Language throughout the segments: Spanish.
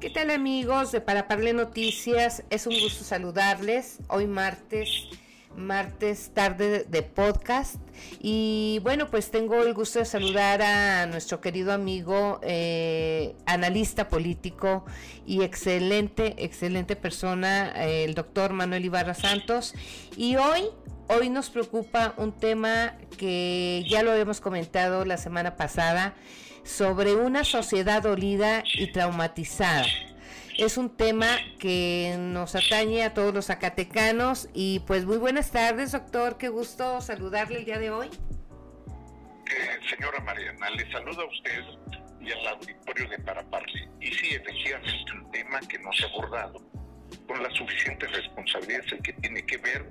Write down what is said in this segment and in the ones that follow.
¿Qué tal amigos de Para Parle Noticias? Es un gusto saludarles. Hoy martes, martes tarde de podcast. Y bueno, pues tengo el gusto de saludar a nuestro querido amigo, eh, analista político y excelente, excelente persona, el doctor Manuel Ibarra Santos. Y hoy, hoy nos preocupa un tema que ya lo habíamos comentado la semana pasada sobre una sociedad dolida y traumatizada. Es un tema que nos atañe a todos los zacatecanos y pues muy buenas tardes, doctor. Qué gusto saludarle el día de hoy. Eh, señora Mariana, le saluda a usted y al auditorio de Paraparle. Y sí, efectivamente, un tema que no se ha abordado con la suficiente responsabilidad el que tiene que ver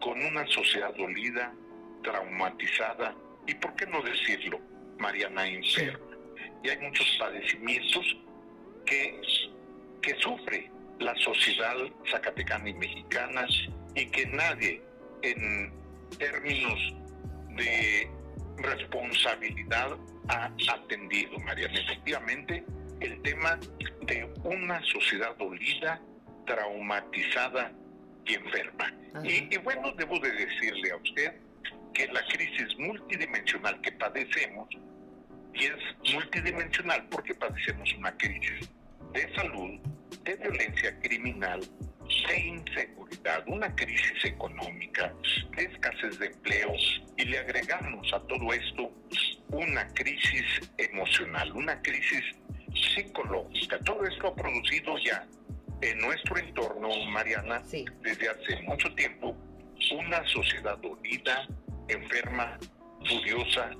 con una sociedad dolida, traumatizada y, ¿por qué no decirlo, Mariana enferma? Y hay muchos padecimientos que, que sufre la sociedad zacatecana y mexicana y que nadie en términos de responsabilidad ha atendido, Mariana. Efectivamente, el tema de una sociedad dolida, traumatizada y enferma. Y, y, bueno, debo de decirle a usted que la crisis multidimensional que padecemos y es multidimensional porque padecemos una crisis de salud, de violencia criminal, de inseguridad, una crisis económica, de escasez de empleo y le agregamos a todo esto una crisis emocional, una crisis psicológica. Todo esto ha producido ya en nuestro entorno, Mariana, desde hace mucho tiempo, una sociedad unida, enferma, furiosa,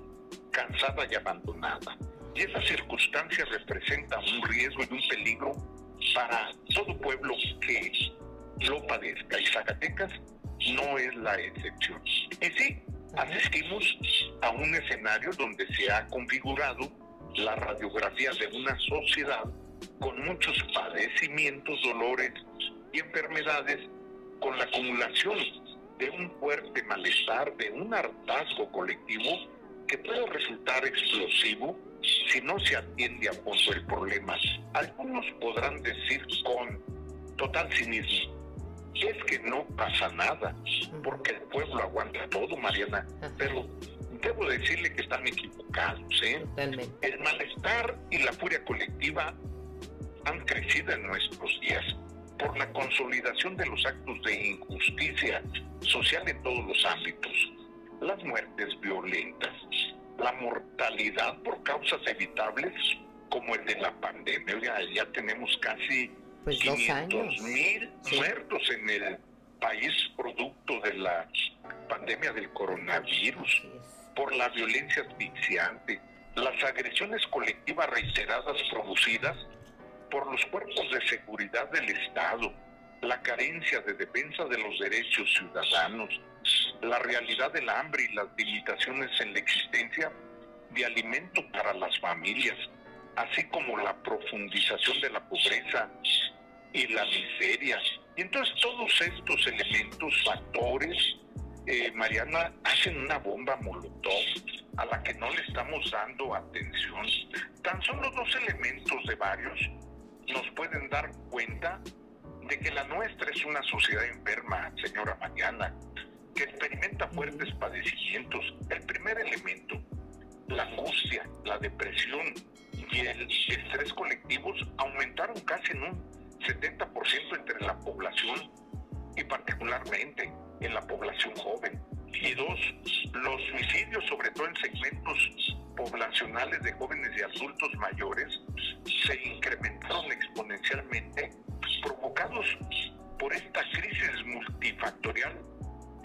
cansada y abandonada. Y esa circunstancia representa un riesgo y un peligro para todo pueblo que lo padezca. Y Zacatecas no es la excepción. Y sí, asistimos a un escenario donde se ha configurado la radiografía de una sociedad con muchos padecimientos, dolores y enfermedades, con la acumulación de un fuerte malestar, de un hartazgo colectivo que puede resultar explosivo si no se atiende a fondo el problema. Algunos podrán decir con total cinismo, es que no pasa nada, porque el pueblo aguanta todo, Mariana, pero debo decirle que están equivocados. ¿eh? El malestar y la furia colectiva han crecido en nuestros días por la consolidación de los actos de injusticia social en todos los ámbitos las muertes violentas, la mortalidad por causas evitables como el de la pandemia. Ya, tenemos casi pues 500 mil muertos en el país producto de la pandemia del coronavirus, por la violencia asfixiante, las agresiones colectivas reiteradas producidas por los cuerpos de seguridad del Estado, la carencia de defensa de los derechos ciudadanos, la realidad del hambre y las limitaciones en la existencia de alimento para las familias, así como la profundización de la pobreza y la miseria. Y entonces todos estos elementos, factores, eh, Mariana, hacen una bomba molotov a la que no le estamos dando atención. Tan solo dos elementos de varios nos pueden dar cuenta de que la nuestra es una sociedad enferma, señora Mariana, que experimenta fuertes padecimientos. El primer elemento, la angustia, la depresión y el estrés colectivos aumentaron casi en un 70% entre la población y particularmente en la población joven. Y dos, los suicidios, sobre todo en segmentos poblacionales de jóvenes y adultos mayores, se incrementaron exponencialmente, provocados por esta crisis multifactorial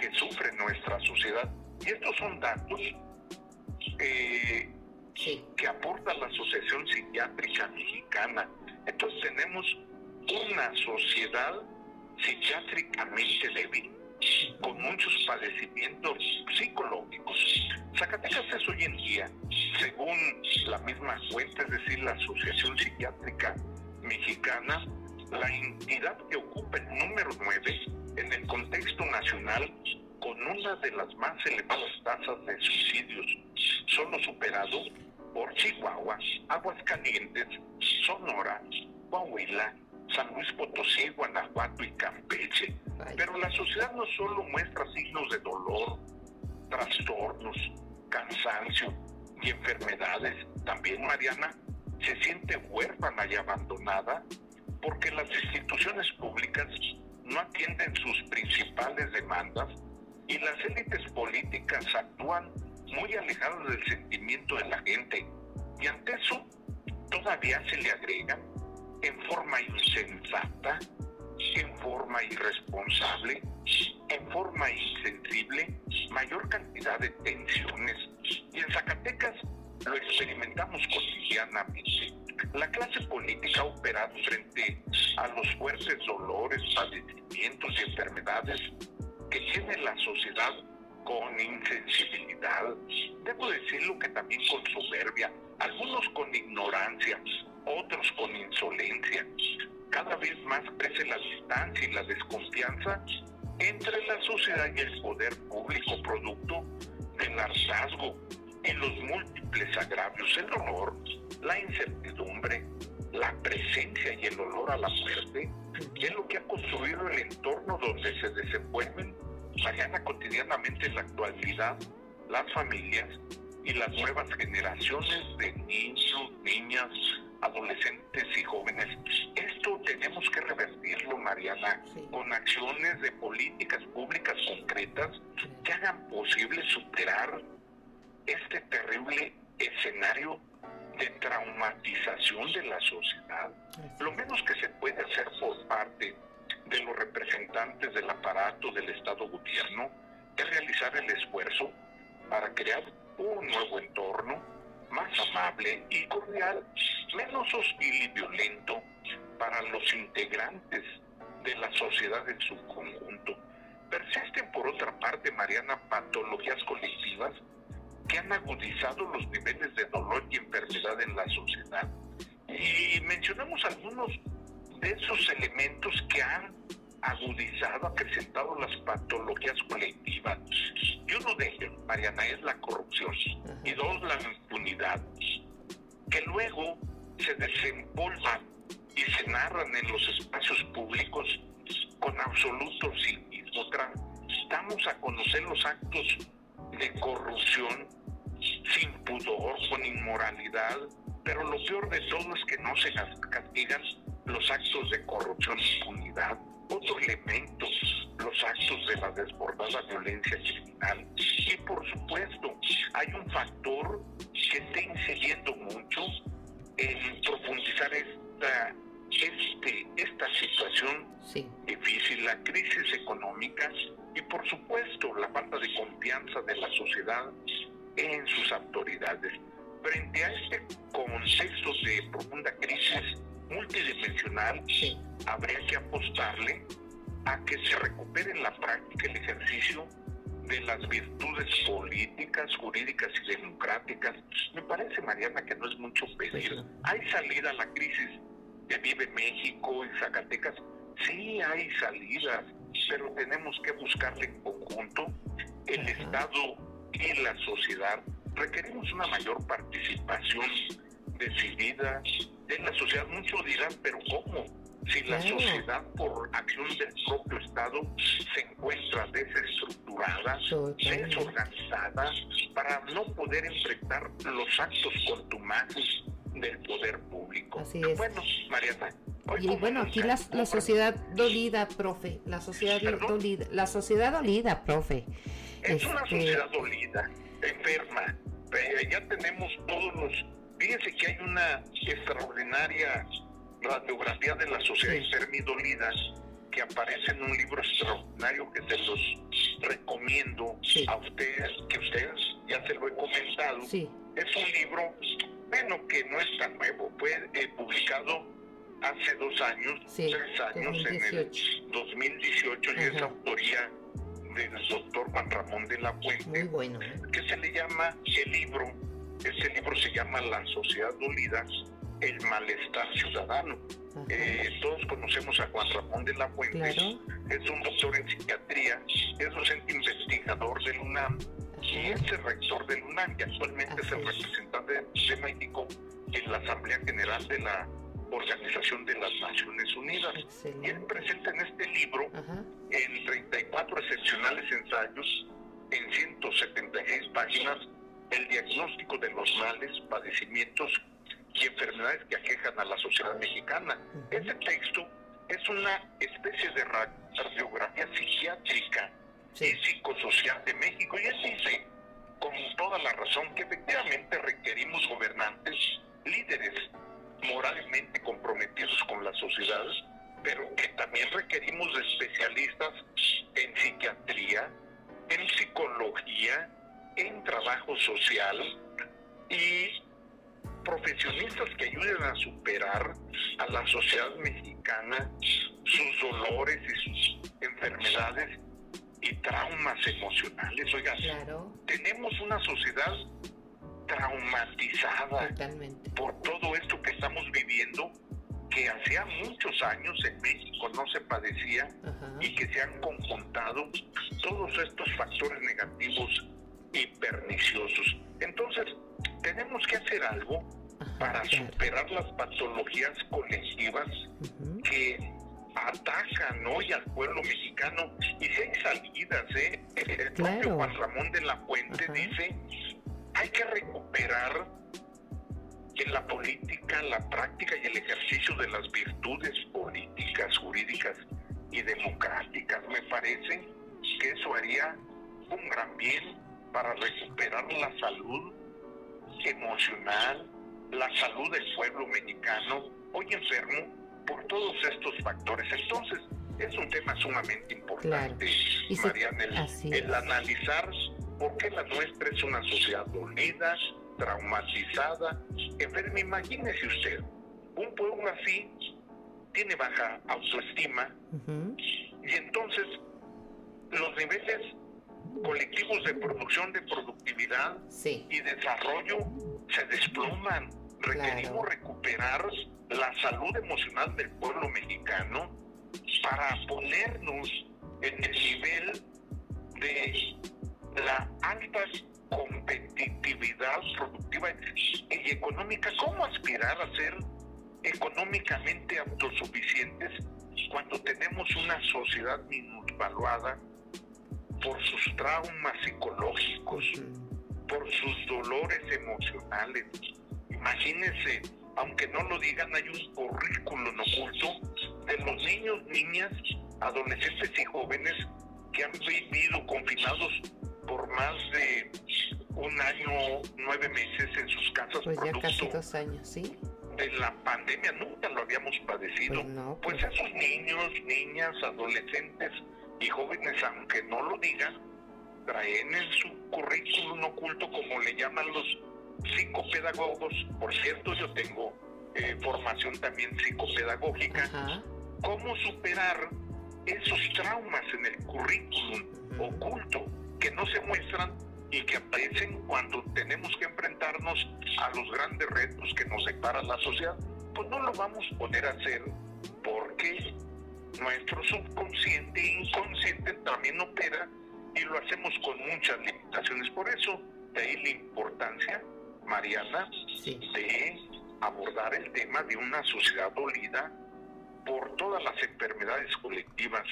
que sufre nuestra sociedad. Y estos son datos eh, que aporta la Asociación Psiquiátrica Mexicana. Entonces tenemos una sociedad psiquiátricamente débil, con muchos padecimientos psicológicos. Zacatecas es hoy en día, según la misma cuenta, es decir, la Asociación Psiquiátrica Mexicana, la entidad que ocupa el número 9 en el contexto nacional con una de las más elevadas tasas de suicidios, solo superado por Chihuahua, Aguascalientes, Sonora, Coahuila, San Luis Potosí, Guanajuato y Campeche. Pero la sociedad no solo muestra signos de dolor, trastornos, cansancio y enfermedades, también Mariana se siente huérfana y abandonada porque las instituciones públicas no atienden sus principales demandas y las élites políticas actúan muy alejadas del sentimiento de la gente. Y ante eso, todavía se le agrega en forma insensata, en forma irresponsable, en forma insensible, mayor cantidad de tensiones. Y en Zacatecas lo experimentamos cotidianamente. La clase política ha operado frente a los fuertes dolores, padecimientos y enfermedades que tiene la sociedad con insensibilidad, debo decirlo que también con soberbia, algunos con ignorancia, otros con insolencia. Cada vez más crece la distancia y la desconfianza entre la sociedad y el poder público producto del hartazgo y los múltiples agravios, el dolor, la incertidumbre, la presencia y el olor a la muerte, es lo que ha construido el entorno donde se desenvuelven mañana cotidianamente en la actualidad las familias y las nuevas generaciones de niños, niñas, adolescentes y jóvenes. Esto tenemos que revertirlo, Mariana, con acciones de políticas públicas concretas que hagan posible superar este terrible escenario de traumatización de la sociedad. Lo menos que se puede hacer por parte de los representantes del aparato del Estado gobierno es realizar el esfuerzo para crear un nuevo entorno más amable y cordial, menos hostil y violento para los integrantes de la sociedad en su conjunto. Persisten, por otra parte, Mariana, patologías colectivas que han agudizado los niveles de dolor y enfermedad en la sociedad. Y mencionamos algunos de esos elementos que han agudizado, acrecentado las patologías colectivas. Y uno de ellos, Mariana, es la corrupción. Y dos, la impunidad, que luego se desempolvan y se narran en los espacios públicos con absoluto cinismo. Damos a conocer los actos de corrupción sin pudor, con inmoralidad, pero lo peor de todo es que no se castigan los actos de corrupción e impunidad. Otro elemento, los actos de la desbordada violencia criminal. Y por supuesto, hay un factor que está incidiendo mucho en profundizar esta, este, esta situación difícil, la crisis económica y por supuesto la falta de confianza de la sociedad en sus autoridades. Frente a este contexto de profunda crisis multidimensional, habría que apostarle a que se recupere en la práctica el ejercicio de las virtudes políticas, jurídicas y democráticas. Me parece, Mariana, que no es mucho pedir. Hay salida a la crisis que vive México y Zacatecas. Sí hay salidas, pero tenemos que buscarle en conjunto el Estado y la sociedad. Requerimos una mayor participación decidida de la sociedad. Muchos dirán, pero ¿cómo? Si la sociedad, por acción del propio Estado, se encuentra desestructurada, desorganizada, para no poder enfrentar los actos contumaces del poder público. Así es. Bueno, Mariana. Y bueno, aquí la, la, sociedad dolida, profe, la sociedad dolida, la sociedad dolida, profe. Es una este, sociedad dolida, enferma. Eh, ya tenemos todos los Fíjense que hay una extraordinaria radiografía de la sociedad enferma y dolida que aparece en un libro extraordinario que se los recomiendo a ustedes, que ustedes ya se lo he comentado. Es un libro, bueno, que no es tan nuevo, fue eh, publicado hace dos años, tres años, en el 2018, y es autoría del doctor Juan Ramón de la Fuente, bueno. ¿eh? que se le llama el libro, ese libro se llama La Sociedad Unida, el malestar ciudadano. Eh, todos conocemos a Juan Ramón de la Fuente, es un doctor en psiquiatría, es docente investigador del UNAM y es el rector del UNAM y actualmente es el representante de México en la Asamblea General de la Organización de las Naciones Unidas. Y él presenta en este libro, en 34 excepcionales ensayos, en 176 páginas, el diagnóstico de los males, padecimientos y enfermedades que aquejan a la sociedad mexicana. Este texto es una especie de radiografía psiquiátrica y psicosocial de México y él dice, con toda la razón, que efectivamente requerimos gobernantes, líderes moralmente comprometidos con la sociedad, pero que también requerimos especialistas en psiquiatría, en psicología, en trabajo social y profesionistas que ayuden a superar a la sociedad mexicana sus dolores y sus enfermedades y traumas emocionales. Oiga, tenemos una sociedad traumatizada por todo esto que estamos viviendo, que hacía muchos años en México no se padecía y que se han conjuntado todos estos factores negativos y perniciosos. Entonces, tenemos que hacer algo para superar las patologías colectivas que atacan hoy al pueblo mexicano y si hay salidas, ¿eh? El propio Juan Ramón de la Fuente dice, hay que recuperar en la política, la práctica y el ejercicio de las virtudes políticas, jurídicas y democráticas. Me parece que eso haría un gran bien para recuperar la salud emocional, la salud del pueblo mexicano, hoy enfermo por todos estos factores. Entonces, es un tema sumamente importante, Mariana, el, analizar por qué la nuestra es una sociedad dolida, traumatizada, enferma. Imagínese usted, un pueblo así tiene baja autoestima y entonces los niveles colectivos de producción, de productividad y desarrollo se desploman. Requerimos recuperar la salud emocional del pueblo mexicano para ponernos en el nivel de la alta competitividad productiva y económica. ¿Cómo aspirar a ser económicamente autosuficientes cuando tenemos una sociedad minusvaluada por sus traumas psicológicos, por sus dolores emocionales. Imagínense, aunque no lo digan, hay un currículum oculto de los niños, niñas, adolescentes y jóvenes que han vivido confinados por más de un año, nueve meses en sus casas. Pues ya casi dos años, ¿sí? De la pandemia, nunca lo habíamos padecido. Pues, pues, pues esos niños, niñas, adolescentes, y jóvenes, aunque no lo digan, traen en su currículum oculto, como le llaman los psicopedagogos, por cierto, yo tengo eh, formación también psicopedagógica, cómo superar esos traumas en el currículum oculto que no se muestran y que aparecen cuando tenemos que enfrentarnos a los grandes retos que nos separa la sociedad, pues no lo vamos a poder hacer porque nuestro subconsciente e inconsciente también opera y lo hacemos con muchas limitaciones. Por eso, de ahí la importancia, Mariana, de abordar el tema de una sociedad dolida por todas las enfermedades colectivas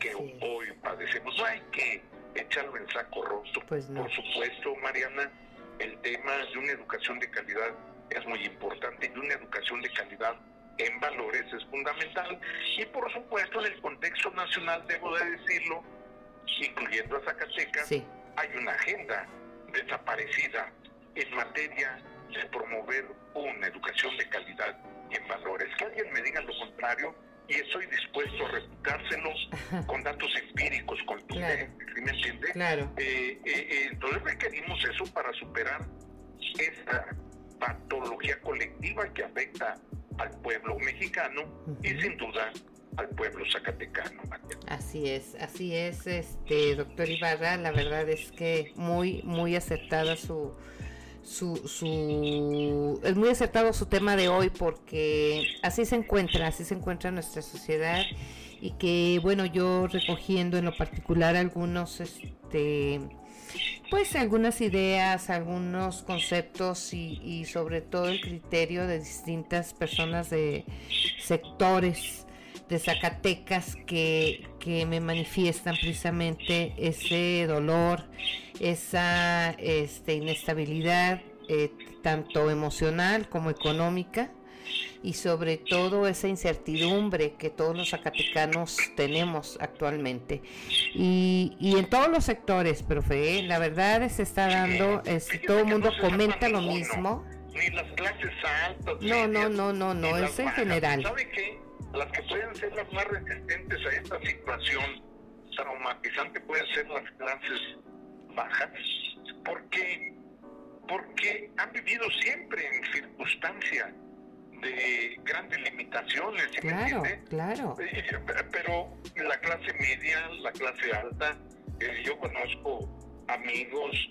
que hoy padecemos. No hay que echarlo en saco roto. Pues por supuesto, Mariana, el tema de una educación de calidad es muy importante y una educación de calidad en valores es fundamental. Y por supuesto en el contexto nacional debo de decirlo, incluyendo a Zacatecas, hay una agenda desaparecida en materia de promover una educación de calidad y en valores. Que alguien me diga lo contrario y estoy dispuesto a refutárselo con datos empíricos, con claro. me entiende? Claro. Eh, eh, eh, entonces requerimos eso para superar esta patología colectiva que afecta al pueblo mexicano y sin duda al pueblo zacatecano. Así es, así es, este doctor Ibarra, la verdad es que muy, muy acertada su, su, su, es muy acertado su tema de hoy porque así se encuentra, así se encuentra nuestra sociedad y que bueno yo recogiendo en lo particular algunos este pues algunas ideas, algunos conceptos y, y sobre todo el criterio de distintas personas de sectores de Zacatecas que, que me manifiestan precisamente ese dolor, esa este, inestabilidad, eh, tanto emocional como económica, y sobre todo esa incertidumbre que todos los zacatecanos tenemos actualmente. Y, y en todos los sectores, profe, ¿eh? la verdad se está dando, este, todo el mundo comenta lo mismo. Ni las clases altas. No, no, no, no, no, es en general. ¿Sabe qué? Las que pueden ser las más resistentes a esta situación traumatizante pueden ser las clases bajas, porque porque han vivido siempre en circunstancias de grandes limitaciones, claro, claro. Pero la clase media, la clase alta, eh, yo conozco amigos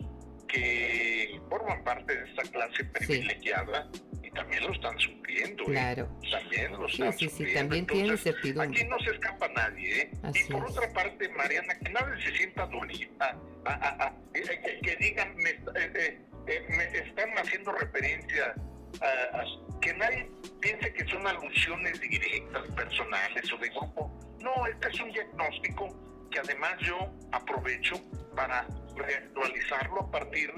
que forman parte de esta clase privilegiada también lo están sufriendo. ¿eh? Claro. También lo están sí, sí, sufriendo. Sí, también tiene certidumbre. Aquí no se escapa nadie. ¿eh? y por otra parte, Mariana, que nadie se sienta dolida, eh, que, digan, me, eh, me, están haciendo referencia a, que nadie piense que son alusiones directas, personales o de grupo. No, este es un diagnóstico que además yo aprovecho para reactualizarlo a partir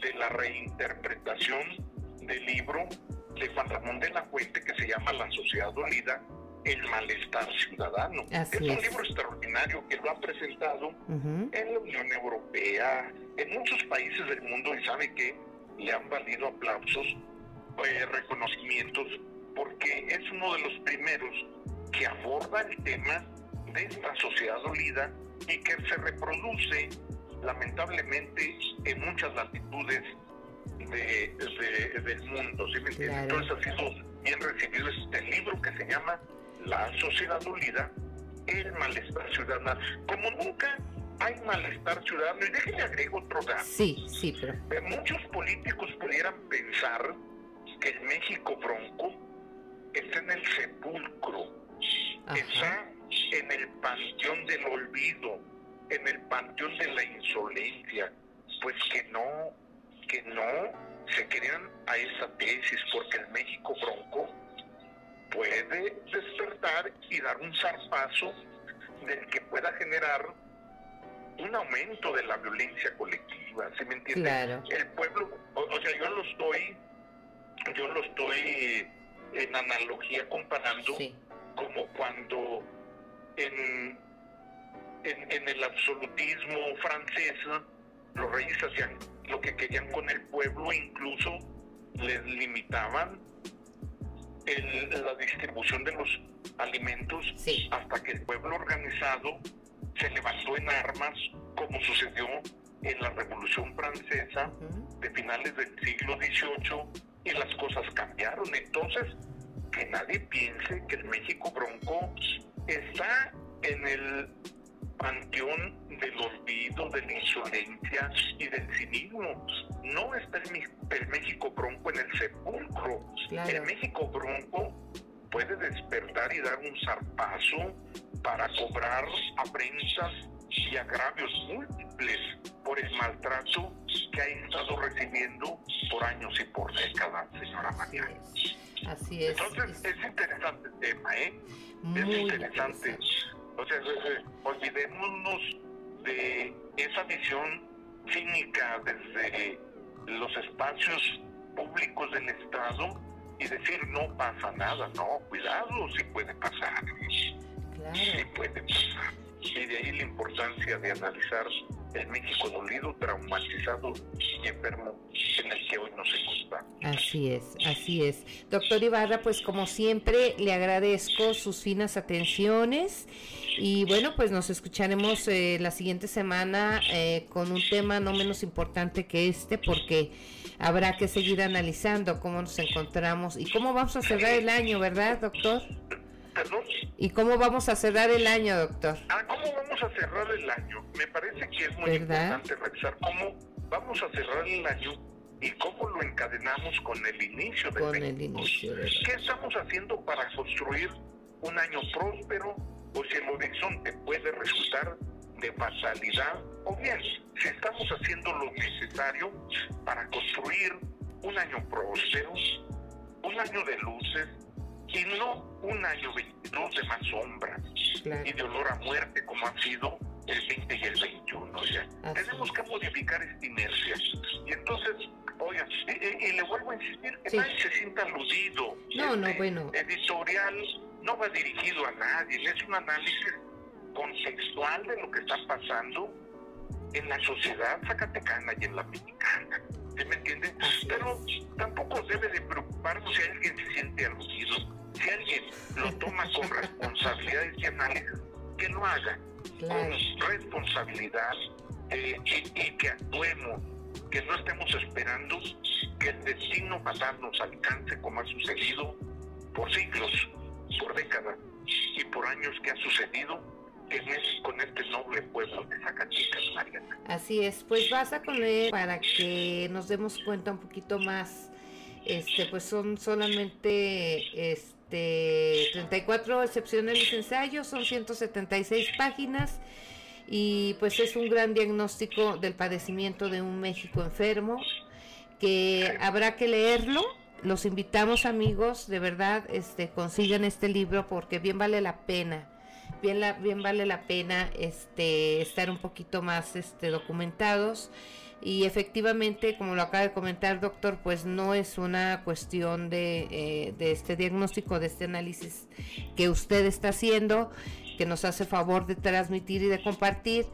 de la reinterpretación del libro de Juan Ramón de la Fuente que se llama La Sociedad Dolida, el malestar ciudadano. es un libro extraordinario que lo ha presentado en la Unión Europea, en muchos países del mundo y sabe que le han valido aplausos, eh, reconocimientos, porque es uno de los primeros que aborda el tema de esta sociedad dolida y que se reproduce lamentablemente en muchas latitudes de, del mundo. Entonces ha sido bien recibido este libro que se llama La sociedad dolida, el malestar ciudadano. Como nunca hay malestar ciudadano, y déjenme agrego otro dato. Sí, sí, pero... Eh, muchos políticos pudieran pensar que el México bronco está en el sepulcro, está en el panteón del olvido, en el panteón de la insolencia. Pues que no, que no se crean a esa tesis, porque el México bronco puede despertar y dar un zarpazo del que pueda generar un aumento de la violencia colectiva, ¿se me entiende? El pueblo, o, sea, yo lo estoy, yo lo estoy en analogía comparando como cuando en, en, en el absolutismo francés los reyes hacían lo que querían con el pueblo, incluso les limitaban la distribución de los alimentos hasta que el pueblo organizado se levantó en armas, como sucedió en la Revolución Francesa de finales del siglo XVIII, y las cosas cambiaron. Entonces, que nadie piense que el México bronco está en el panteón del olvido, de la insolencia y del cinismo. No está el, México bronco en el sepulcro. El México bronco puede despertar y dar un zarpazo para cobrar afrentas y agravios múltiples por el maltrato que ha estado recibiendo por años y por décadas, señora María. Así es. Entonces, es interesante el tema, ¿eh? es interesante. O sea, olvidémonos de esa visión cínica desde los espacios públicos del Estado y decir no pasa nada, no, cuidado, sí puede pasar, claro. sí puede pasar. Y de ahí la importancia de analizar el México dolido, traumatizado y enfermo en el que hoy. Así es, así es. Doctor Ibarra, pues como siempre le agradezco sus finas atenciones y bueno, pues nos escucharemos eh, la siguiente semana eh, con un tema no menos importante que este porque habrá que seguir analizando cómo nos encontramos y cómo vamos a cerrar el año, ¿verdad, doctor? ¿Perdón? ¿Y cómo vamos a cerrar el año, doctor? Ah, ¿cómo vamos a cerrar el año? Me parece que es muy ¿Verdad? importante revisar cómo vamos a cerrar el año y cómo lo encadenamos con el inicio del Con el 22. inicio ¿Qué estamos haciendo para construir un año próspero o si el horizonte puede resultar de fatalidad o bien si estamos haciendo lo necesario para construir un año próspero, un año de luces y no un año 22 de más sombras Claro. y de olor a muerte como han sido el 20 y el 21 ya. Así Tenemos que modificar esta inercia. Y entonces, oigan, y, y- y le vuelvo a insistir, que Sí. nadie se sienta aludido. No, no, Este bueno. Editorial no va dirigido a nadie, es un análisis contextual de lo que está pasando en la sociedad zacatecana y en la mexicana. ¿Sí me entienden? Así Pero tampoco debe de preocuparnos si alguien se siente aludido, si alguien lo toma con responsabilidad análisis, que lo haga Claro. con responsabilidad eh, y, y que actuemos, que no estemos esperando que el destino fatal nos alcance como ha sucedido por siglos, por décadas y por años que ha sucedido en en este noble pueblo de Zacatecas, Mariana. Así es, pues basta con leer para que nos demos cuenta un poquito más. Este, pues son solamente este 34 excepcionales ensayos, son 176 páginas y pues es un gran diagnóstico del padecimiento de un México enfermo que habrá que leerlo. Los invitamos amigos, de verdad, este consigan este libro porque bien vale la pena. Bien, la, bien vale la pena este estar un poquito más este documentados y efectivamente como lo acaba de comentar doctor pues no es una cuestión de, eh, este diagnóstico de este análisis que usted está haciendo que nos hace favor de transmitir y de compartir.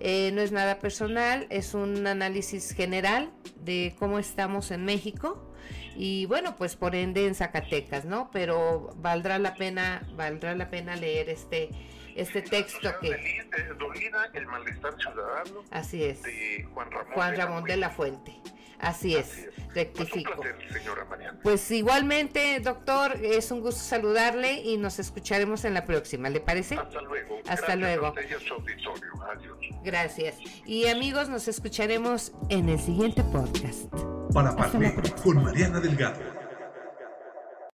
Eh, no es nada personal es un análisis general de cómo estamos en México y bueno pues por ende en Zacatecas no pero valdrá la pena valdrá la pena leer este este texto que sociedad feliz, dolida, el malestar ciudadano así es de Juan Ramón, Juan de la Ramón de la Fuente así es es. Pues un rectifico placer, señora Mariana. pues igualmente doctor es un gusto saludarle y nos escucharemos en la próxima ¿le parece? Hasta luego. Hasta Gracias luego. A. Adiós. Gracias y amigos nos escucharemos en el siguiente podcast Para Parler con Mariana Delgado.